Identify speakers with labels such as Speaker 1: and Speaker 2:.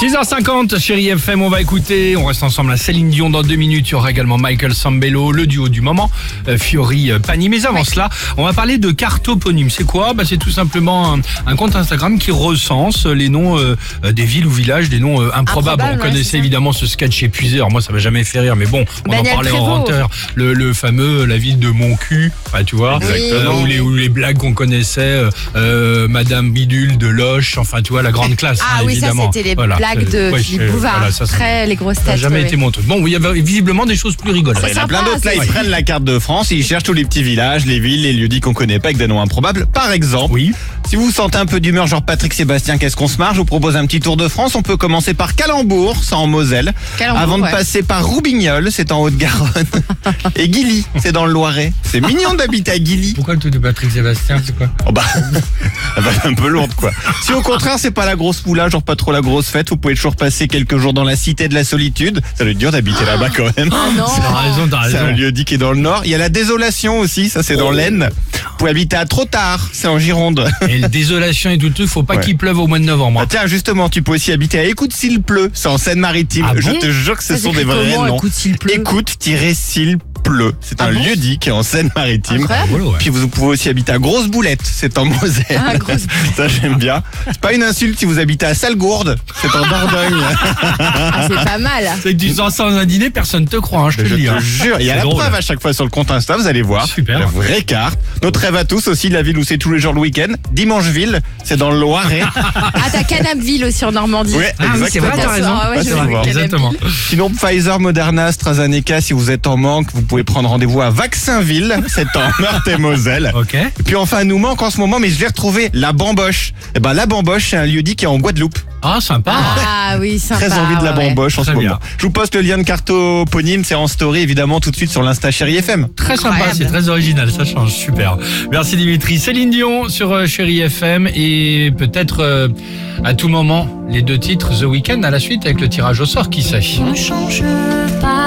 Speaker 1: 6h50, chérie FM, on va écouter, on reste ensemble à Céline Dion dans deux minutes, il y aura également Michael Sambello, le duo du moment, euh, Fiori euh, Pani. Mais avant cela, on va parler de cartoponyme. C'est quoi? Bah, C'est tout simplement un, un compte Instagram qui recense les noms euh, des villes ou villages, des noms euh, improbables. On
Speaker 2: ouais,
Speaker 1: connaissait
Speaker 2: ça.
Speaker 1: évidemment ce sketch épuisé, alors moi ça m'a jamais fait rire, mais bon, on en parlait en renteur. Le, le fameux, la ville de mon cul, enfin, tu vois, euh, ou, les, ou les blagues qu'on connaissait, Madame Bidule de Loche, enfin tu vois, la grande classe.
Speaker 2: Ah
Speaker 1: hein,
Speaker 2: oui, ça
Speaker 1: évidemment.
Speaker 2: c'était les
Speaker 1: Voilà.
Speaker 2: blagues de
Speaker 1: Ouais,
Speaker 2: Philippe
Speaker 1: je-
Speaker 2: Bouvard.
Speaker 1: voilà, ça, ça-
Speaker 2: Après, les grosses
Speaker 1: ça n'a
Speaker 2: têtes.
Speaker 1: jamais
Speaker 2: ouais,
Speaker 1: été
Speaker 2: ouais.
Speaker 1: mon truc. Bon, il y avait visiblement des choses plus rigolotes.
Speaker 3: Il y en a plein d'autres. Là,
Speaker 2: c'est
Speaker 3: ils prennent la carte de France, ils cherchent tous les petits villages, les villes, les lieux dits qu'on connaît pas avec des noms improbables. Par exemple,
Speaker 1: Oui.
Speaker 3: Si vous sentez un peu d'humeur, genre Patrick Sébastien, qu'est-ce qu'on se marche Je vous propose un petit tour de France. On peut commencer par Calembourg, c'est en Moselle.
Speaker 2: Calembour,
Speaker 3: avant de passer par Roubignol, c'est en Haute-Garonne. Et Guilly, c'est dans le Loiret. C'est mignon d'habiter à Guilly.
Speaker 1: Pourquoi le truc de Patrick Sébastien, c'est quoi?
Speaker 3: Oh bah, elle va être un peu lourde quoi. Si au contraire c'est pas la grosse moula, genre pas trop la grosse fête, vous pouvez toujours passer quelques jours dans la cité de la solitude. Ça doit être dur d'habiter là-bas quand même.
Speaker 2: Oh non
Speaker 1: T'as raison, t'as
Speaker 3: C'est un
Speaker 1: raison.
Speaker 3: lieu dit qui est dans le nord. Il y a la désolation aussi, ça c'est dans l'Aisne. Vous pouvez habiter à trop tard, c'est en Gironde.
Speaker 1: Et le désolation et tout le truc, faut pas
Speaker 3: Ouais.
Speaker 1: qu'il pleuve au mois de novembre.
Speaker 3: Ah, tiens, justement, tu peux aussi habiter à Écoute s'il pleut, c'est en Seine-Maritime.
Speaker 1: Ah
Speaker 3: Je
Speaker 1: bon
Speaker 3: te jure que ce
Speaker 2: Ça
Speaker 3: sont des vrais noms.
Speaker 2: écoute s'il pleut?
Speaker 3: Écoute-s'il pleut. C'est
Speaker 2: Ah
Speaker 3: un
Speaker 2: bon
Speaker 3: lieu dit qui est en Seine-Maritime. Puis vous pouvez aussi habiter à Grosse Boulette, c'est en Moselle.
Speaker 2: Ah, Grosse
Speaker 3: Ça j'aime bien. C'est pas une insulte si vous habitez à Salgourde, c'est en Dordogne.
Speaker 2: Ah, c'est pas mal.
Speaker 1: C'est que tu sors sans un dîner, personne te croit, hein, je te
Speaker 3: Je
Speaker 1: le dis.
Speaker 3: te
Speaker 1: hein.
Speaker 3: jure, il y a
Speaker 1: C'est
Speaker 3: la
Speaker 1: drôle.
Speaker 3: preuve à chaque fois sur le compte Insta, vous allez voir.
Speaker 1: Super.
Speaker 3: La vraie carte. Notre rêve à tous aussi, la ville où c'est tous les jours le week-end. Dimancheville, c'est dans le Loiret.
Speaker 2: Ah, t'as Canapville aussi en Normandie.
Speaker 3: Ouais,
Speaker 1: Ah oui, c'est vrai, t'as raison.
Speaker 2: Ah ouais,
Speaker 3: Pas
Speaker 2: je
Speaker 3: souvent.
Speaker 2: vois Canapville.
Speaker 1: Exactement.
Speaker 3: Sinon, Pfizer, Moderna, AstraZeneca, si vous êtes en manque, vous pouvez prendre rendez-vous à Vaccinville, c'est en Meurthe-et-Moselle.
Speaker 1: Ok.
Speaker 3: Et puis enfin, nous manque en ce moment, mais je l'ai retrouvé, la Bamboche. Et ben, la Bamboche, c'est un lieu dit qui est en Guadeloupe.
Speaker 1: Ah, sympa.
Speaker 2: Ah oui, sympa.
Speaker 3: Très envie de la
Speaker 2: ouais.
Speaker 3: Bamboche en
Speaker 1: Très
Speaker 3: ce
Speaker 1: bien.
Speaker 3: moment. Je vous poste le lien de cartoponyme, c'est en story évidemment tout de suite sur l'Insta Chéri FM.
Speaker 1: Très sympa,
Speaker 2: Incroyable.
Speaker 1: c'est très original, ça change, super. Merci Dimitri. Céline Dion sur euh, Chéri FM et peut-être euh, à tout moment les deux titres The Weeknd à la suite avec le tirage au sort, qui sait
Speaker 4: Ne change pas